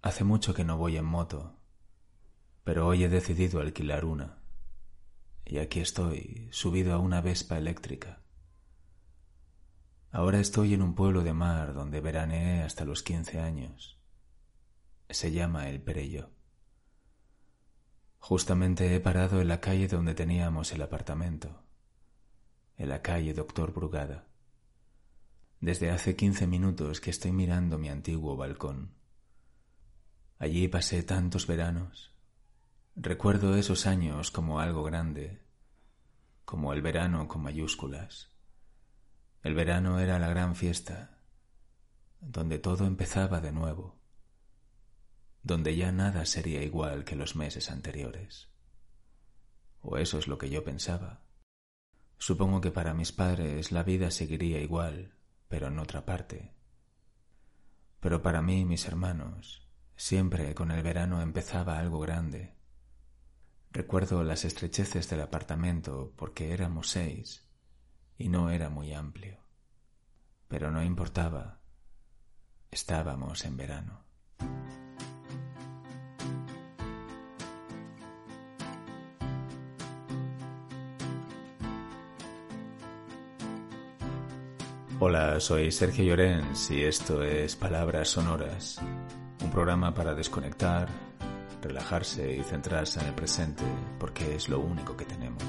Hace mucho que no voy en moto, pero hoy he decidido alquilar una. Y aquí estoy, subido a una Vespa eléctrica. Ahora estoy en un pueblo de mar donde veraneé hasta los quince años. Se llama El Perello. Justamente he parado en la calle donde teníamos el apartamento, en la calle Doctor Brugada. Desde hace quince minutos que estoy mirando mi antiguo balcón. Allí pasé tantos veranos. Recuerdo esos años como algo grande, como el verano con mayúsculas. El verano era la gran fiesta, donde todo empezaba de nuevo, donde ya nada sería igual que los meses anteriores. O eso es lo que yo pensaba. Supongo que para mis padres la vida seguiría igual, pero en otra parte. Pero para mí y mis hermanos, siempre con el verano empezaba algo grande. Recuerdo las estrecheces del apartamento porque éramos seis y no era muy amplio. Pero no importaba. Estábamos en verano. Hola, soy Sergio Llorens y esto es Palabras Sonoras, un programa para desconectar, relajarse y centrarse en el presente porque es lo único que tenemos.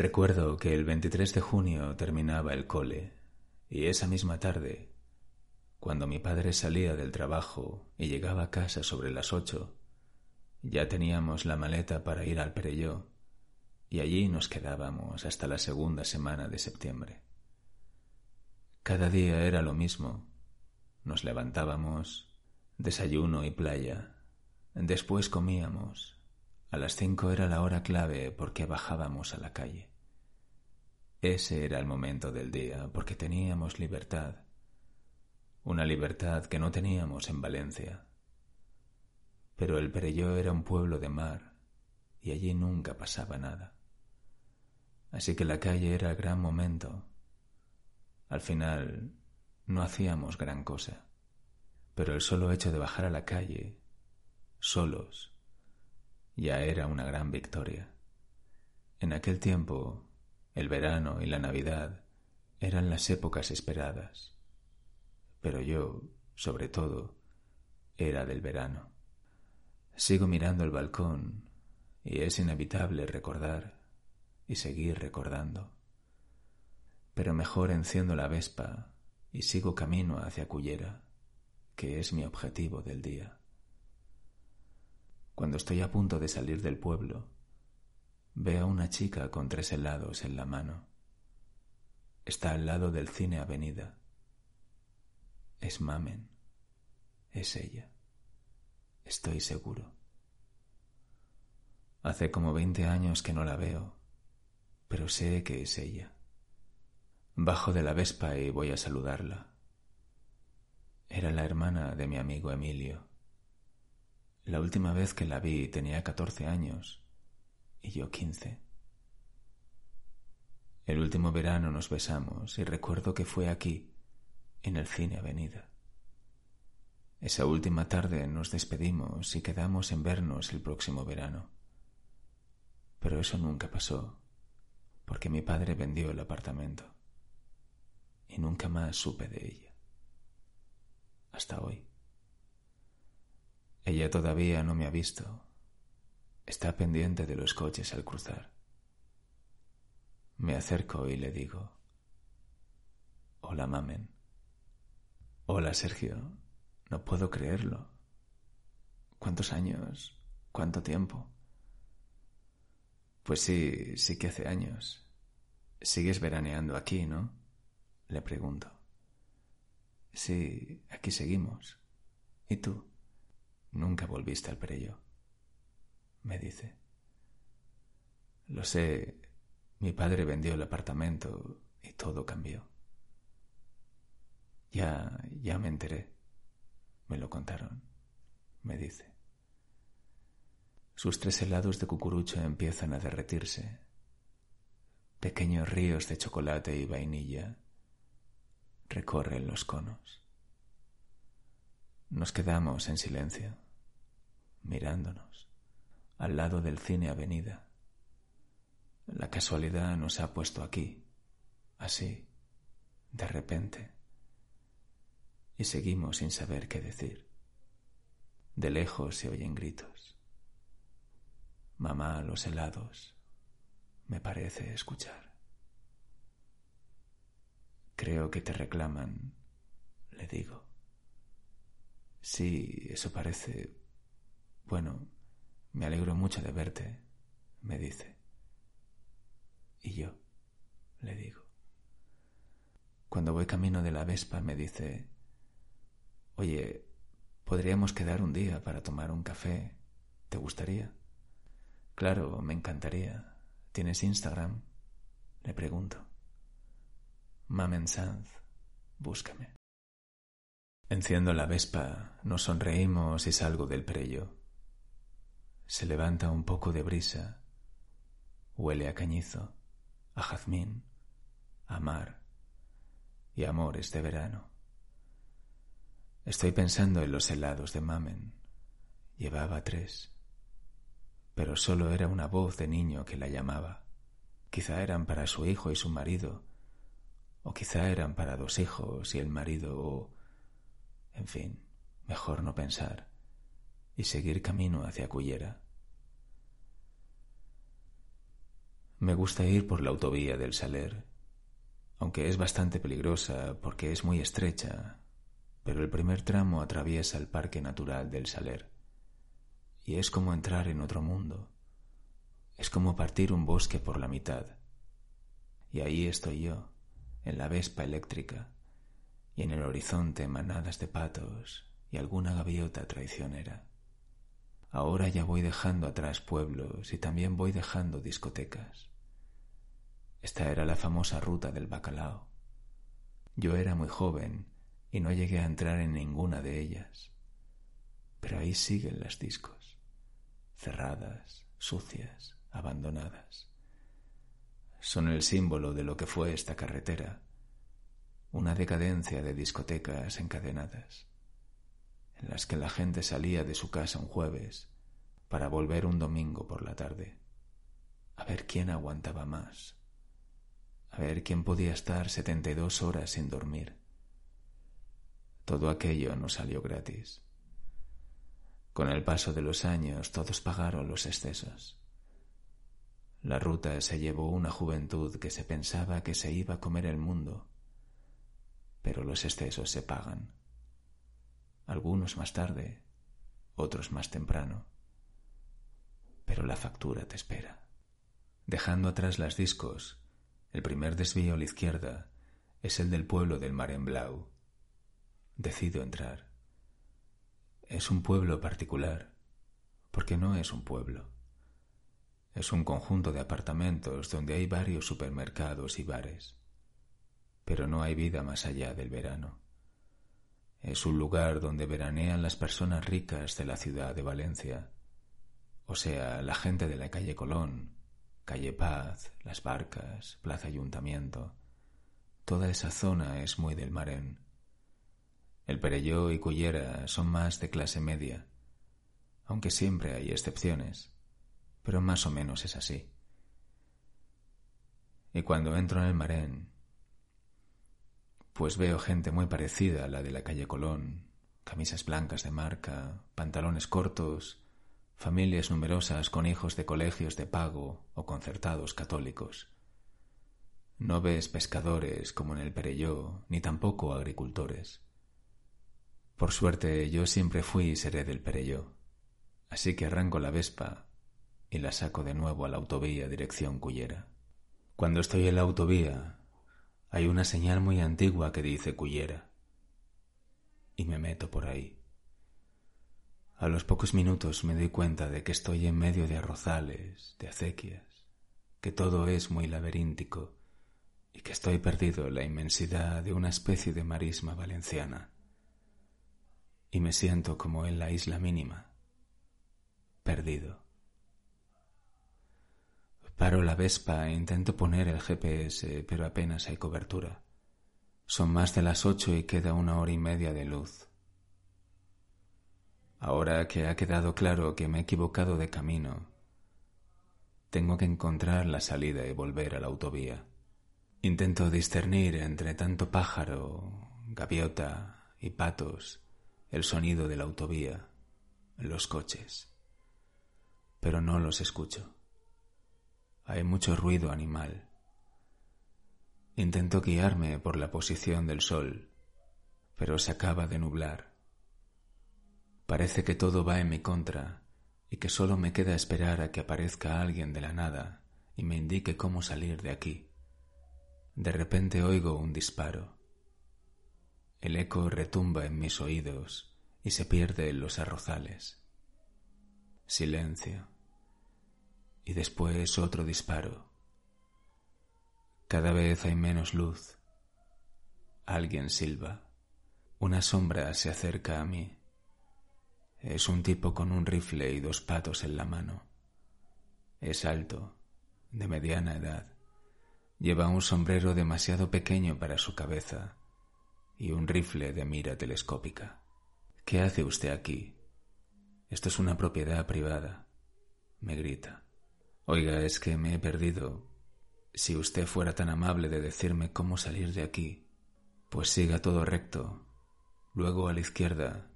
Recuerdo que el 23 de junio terminaba el cole y esa misma tarde, cuando mi padre salía del trabajo y llegaba a casa sobre las ocho, ya teníamos la maleta para ir al Perelló y allí nos quedábamos hasta la segunda semana de septiembre. Cada día era lo mismo. Nos levantábamos, desayuno y playa. Después comíamos. A las cinco era la hora clave porque bajábamos a la calle. Ese era el momento del día, porque teníamos libertad, una libertad que no teníamos en Valencia. Pero el Perelló era un pueblo de mar, y allí nunca pasaba nada. Así que la calle era gran momento. Al final no hacíamos gran cosa, pero el solo hecho de bajar a la calle, solos, ya era una gran victoria. En aquel tiempo el verano y la Navidad eran las épocas esperadas, pero yo, sobre todo, era del verano. Sigo mirando el balcón y es inevitable recordar y seguir recordando. Pero mejor enciendo la vespa y sigo camino hacia Cullera, que es mi objetivo del día. Cuando estoy a punto de salir del pueblo, Ve a una chica con tres helados en la mano. Está al lado del cine Avenida. Es Mamen. Es ella. Estoy seguro. Hace como veinte años que no la veo, pero sé que es ella. Bajo de la Vespa y voy a saludarla. Era la hermana de mi amigo Emilio. La última vez que la vi tenía catorce años y yo quince. El último verano nos besamos y recuerdo que fue aquí, en el cine Avenida. Esa última tarde nos despedimos y quedamos en vernos el próximo verano. Pero eso nunca pasó, porque mi padre vendió el apartamento y nunca más supe de ella. Hasta hoy. Ella todavía no me ha visto Está pendiente de los coches al cruzar. Me acerco y le digo, Hola, mamen. Hola, Sergio. No puedo creerlo. ¿Cuántos años? ¿Cuánto tiempo? Pues sí, sí que hace años. Sigues veraneando aquí, ¿no? Le pregunto. Sí, aquí seguimos. ¿Y tú? Nunca volviste al Perello me dice. Lo sé, mi padre vendió el apartamento y todo cambió. Ya, ya me enteré. Me lo contaron, me dice. Sus tres helados de cucurucho empiezan a derretirse. Pequeños ríos de chocolate y vainilla recorren los conos. Nos quedamos en silencio, mirándonos, al lado del cine Avenida. La casualidad nos ha puesto aquí, así, de repente y seguimos sin saber qué decir. De lejos se oyen gritos. Mamá los helados me parece escuchar. Creo que te reclaman, le digo. Sí, eso parece... Bueno, me alegro mucho de verte, me dice. Y yo, le digo. Cuando voy camino de la Vespa me dice, Oye, podríamos quedar un día para tomar un café. ¿Te gustaría? Claro, me encantaría. ¿Tienes Instagram? Le pregunto. Mamen Sanz, búscame. Enciendo la vespa, nos sonreímos y salgo del perello. Se levanta un poco de brisa. Huele a cañizo, a jazmín, a mar y amor este verano. Estoy pensando en los helados de Mamen. Llevaba tres. Pero solo era una voz de niño que la llamaba. Quizá eran para su hijo y su marido, o quizá eran para dos hijos y el marido, o... En fin, mejor no pensar y seguir camino hacia Cullera. Me gusta ir por la autovía del Saler, aunque es bastante peligrosa porque es muy estrecha pero el primer tramo atraviesa el Parque Natural del Saler. Y es como entrar en otro mundo. Es como partir un bosque por la mitad. Y ahí estoy yo, en la vespa eléctrica, y en el horizonte manadas de patos y alguna gaviota traicionera. Ahora ya voy dejando atrás pueblos y también voy dejando discotecas. Esta era la famosa ruta del bacalao. Yo era muy joven y no llegué a entrar en ninguna de ellas. Pero ahí siguen las discos, cerradas, sucias, abandonadas. Son el símbolo de lo que fue esta carretera, una decadencia de discotecas encadenadas, en las que la gente salía de su casa un jueves para volver un domingo por la tarde, a ver quién aguantaba más, a ver quién podía estar setenta y dos horas sin dormir todo aquello no salió gratis. Con el paso de los años todos pagaron los excesos. La ruta se llevó una juventud que se pensaba que se iba a comer el mundo, pero los excesos se pagan. Algunos más tarde, otros más temprano, pero la factura te espera. Dejando atrás las discos, el primer desvío a la izquierda es el del pueblo del Marenblau, decido entrar. Es un pueblo particular, porque no es un pueblo. Es un conjunto de apartamentos donde hay varios supermercados y bares, pero no hay vida más allá del verano. Es un lugar donde veranean las personas ricas de la ciudad de Valencia, o sea, la gente de la calle Colón, calle Paz, Las Barcas, Plaza Ayuntamiento. Toda esa zona es muy del Marén el Perelló y Cullera son más de clase media, aunque siempre hay excepciones, pero más o menos es así. Y cuando entro en el Marén, pues veo gente muy parecida a la de la calle Colón, camisas blancas de marca, pantalones cortos, familias numerosas con hijos de colegios de pago o concertados católicos. No ves pescadores como en el Perelló, ni tampoco agricultores. Por suerte yo siempre fui y seré del Perelló, así que arranco la Vespa y la saco de nuevo a la autovía dirección Cullera. Cuando estoy en la autovía hay una señal muy antigua que dice Cullera y me meto por ahí. A los pocos minutos me doy cuenta de que estoy en medio de arrozales, de acequias, que todo es muy laberíntico y que estoy perdido en la inmensidad de una especie de marisma valenciana. Y me siento como en la isla mínima, perdido. Paro la Vespa e intento poner el GPS, pero apenas hay cobertura. Son más de las ocho y queda una hora y media de luz. Ahora que ha quedado claro que me he equivocado de camino, tengo que encontrar la salida y volver a la autovía. Intento discernir entre tanto pájaro, gaviota y patos el sonido de la autovía, los coches, pero no los escucho. Hay mucho ruido animal. Intento guiarme por la posición del sol, pero se acaba de nublar. Parece que todo va en mi contra y que solo me queda esperar a que aparezca alguien de la nada y me indique cómo salir de aquí. De repente oigo un disparo. El eco retumba en mis oídos y se pierde en los arrozales. Silencio. Y después otro disparo. Cada vez hay menos luz. Alguien silba. Una sombra se acerca a mí. Es un tipo con un rifle y dos patos en la mano. Es alto, de mediana edad. Lleva un sombrero demasiado pequeño para su cabeza y un rifle de mira telescópica. ¿Qué hace usted aquí? Esto es una propiedad privada. Me grita. Oiga, es que me he perdido. Si usted fuera tan amable de decirme cómo salir de aquí, pues siga todo recto, luego a la izquierda,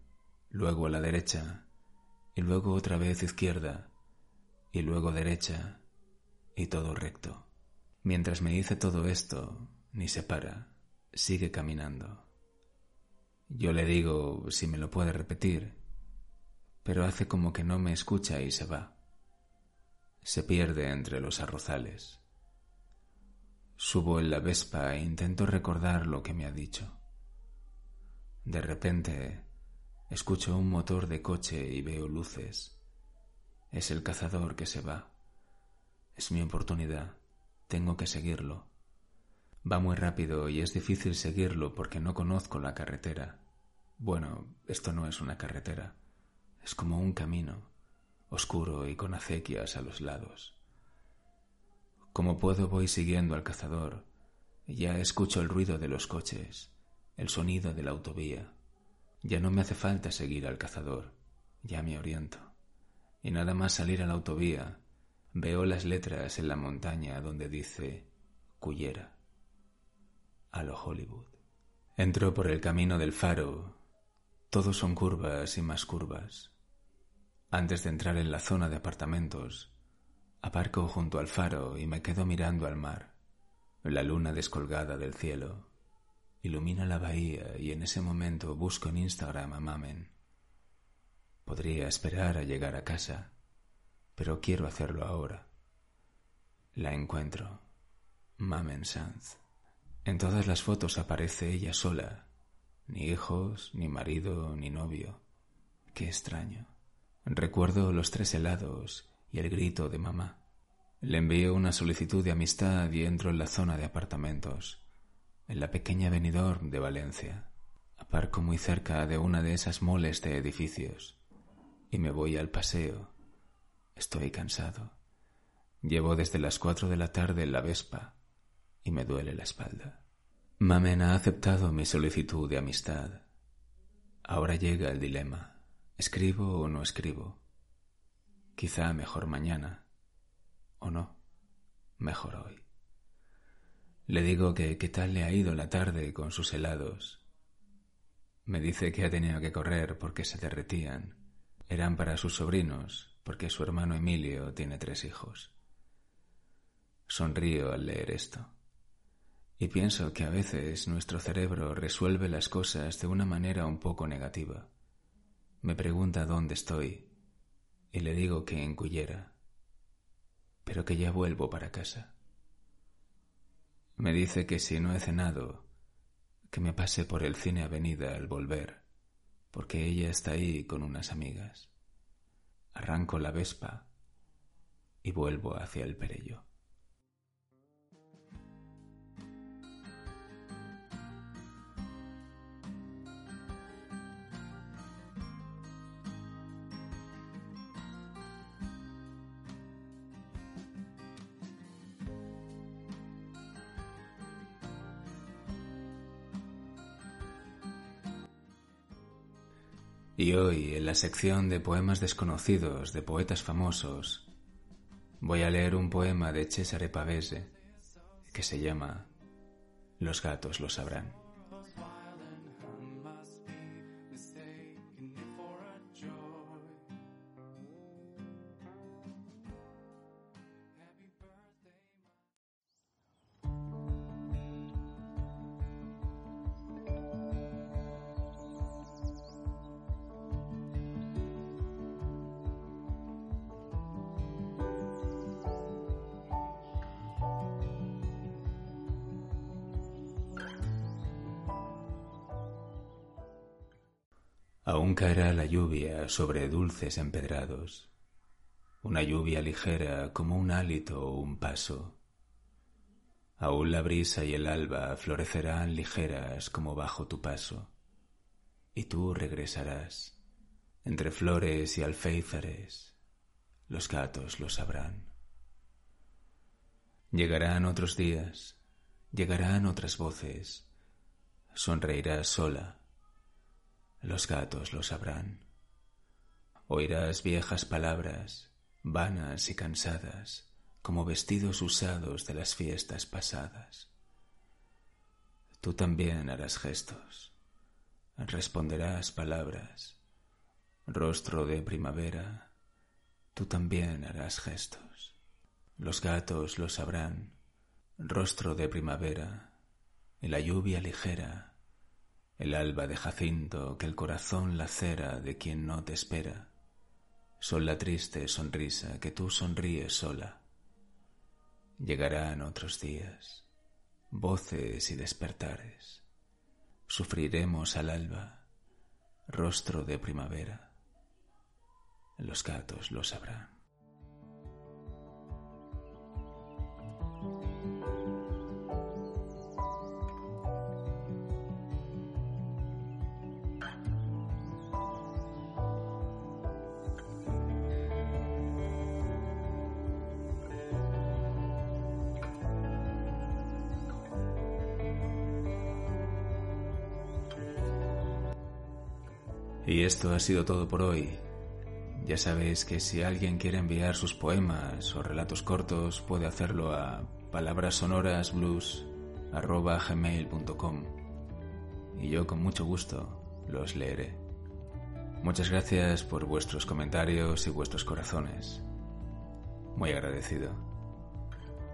luego a la derecha, y luego otra vez izquierda, y luego derecha, y todo recto. Mientras me dice todo esto, ni se para, sigue caminando. Yo le digo si me lo puede repetir, pero hace como que no me escucha y se va. Se pierde entre los arrozales. Subo en la Vespa e intento recordar lo que me ha dicho. De repente escucho un motor de coche y veo luces. Es el cazador que se va. Es mi oportunidad. Tengo que seguirlo. Va muy rápido y es difícil seguirlo porque no conozco la carretera. Bueno, esto no es una carretera. Es como un camino, oscuro y con acequias a los lados. Como puedo voy siguiendo al cazador ya escucho el ruido de los coches, el sonido de la autovía. Ya no me hace falta seguir al cazador, ya me oriento. Y nada más salir a la autovía, Veo las letras en la montaña donde dice Cullera, a lo Hollywood. Entro por el camino del faro. Todos son curvas y más curvas. Antes de entrar en la zona de apartamentos, aparco junto al faro y me quedo mirando al mar. La luna descolgada del cielo ilumina la bahía y en ese momento busco en Instagram a Mamen. Podría esperar a llegar a casa pero quiero hacerlo ahora. La encuentro. Mamen Sanz. En todas las fotos aparece ella sola. Ni hijos, ni marido, ni novio. Qué extraño. Recuerdo los tres helados y el grito de mamá. Le envío una solicitud de amistad y entro en la zona de apartamentos, en la pequeña venidor de Valencia. Aparco muy cerca de una de esas moles de edificios y me voy al paseo Estoy cansado. Llevo desde las cuatro de la tarde en la Vespa y me duele la espalda. Mamen ha aceptado mi solicitud de amistad. Ahora llega el dilema. ¿Escribo o no escribo? Quizá mejor mañana. ¿O no? Mejor hoy. Le digo que qué tal le ha ido la tarde con sus helados. Me dice que ha tenido que correr porque se derretían. Eran para sus sobrinos, porque su hermano Emilio tiene tres hijos. Sonrío al leer esto. Y pienso que a veces nuestro cerebro resuelve las cosas de una manera un poco negativa. Me pregunta dónde estoy y le digo que en Cullera, pero que ya vuelvo para casa. Me dice que si no he cenado, que me pase por el cine Avenida al volver, porque ella está ahí con unas amigas. Arranco la vespa y vuelvo hacia el Perello. Y hoy, en la sección de poemas desconocidos de poetas famosos, voy a leer un poema de Cesare Pavese que se llama Los gatos lo sabrán. Aún caerá la lluvia sobre dulces empedrados, una lluvia ligera como un hálito o un paso. Aún la brisa y el alba florecerán ligeras como bajo tu paso, y tú regresarás entre flores y alféizares, los gatos lo sabrán. Llegarán otros días, llegarán otras voces, sonreirás sola los gatos lo sabrán. Oirás viejas palabras, vanas y cansadas, como vestidos usados de las fiestas pasadas. Tú también harás gestos, responderás palabras, rostro de primavera, tú también harás gestos. Los gatos lo sabrán, rostro de primavera, y la lluvia ligera el alba de Jacinto que el corazón lacera de quien no te espera, son la triste sonrisa que tú sonríes sola. Llegarán otros días, voces y despertares, sufriremos al alba, rostro de primavera, los gatos lo sabrán. Y esto ha sido todo por hoy. Ya sabéis que si alguien quiere enviar sus poemas o relatos cortos puede hacerlo a palabrasonorasblues.com y yo con mucho gusto los leeré. Muchas gracias por vuestros comentarios y vuestros corazones. Muy agradecido.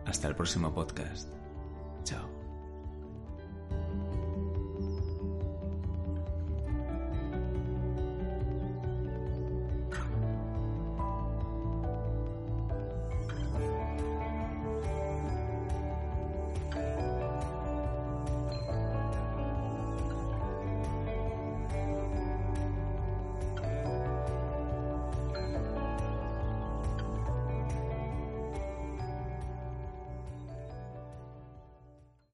Hasta el próximo podcast. Chao.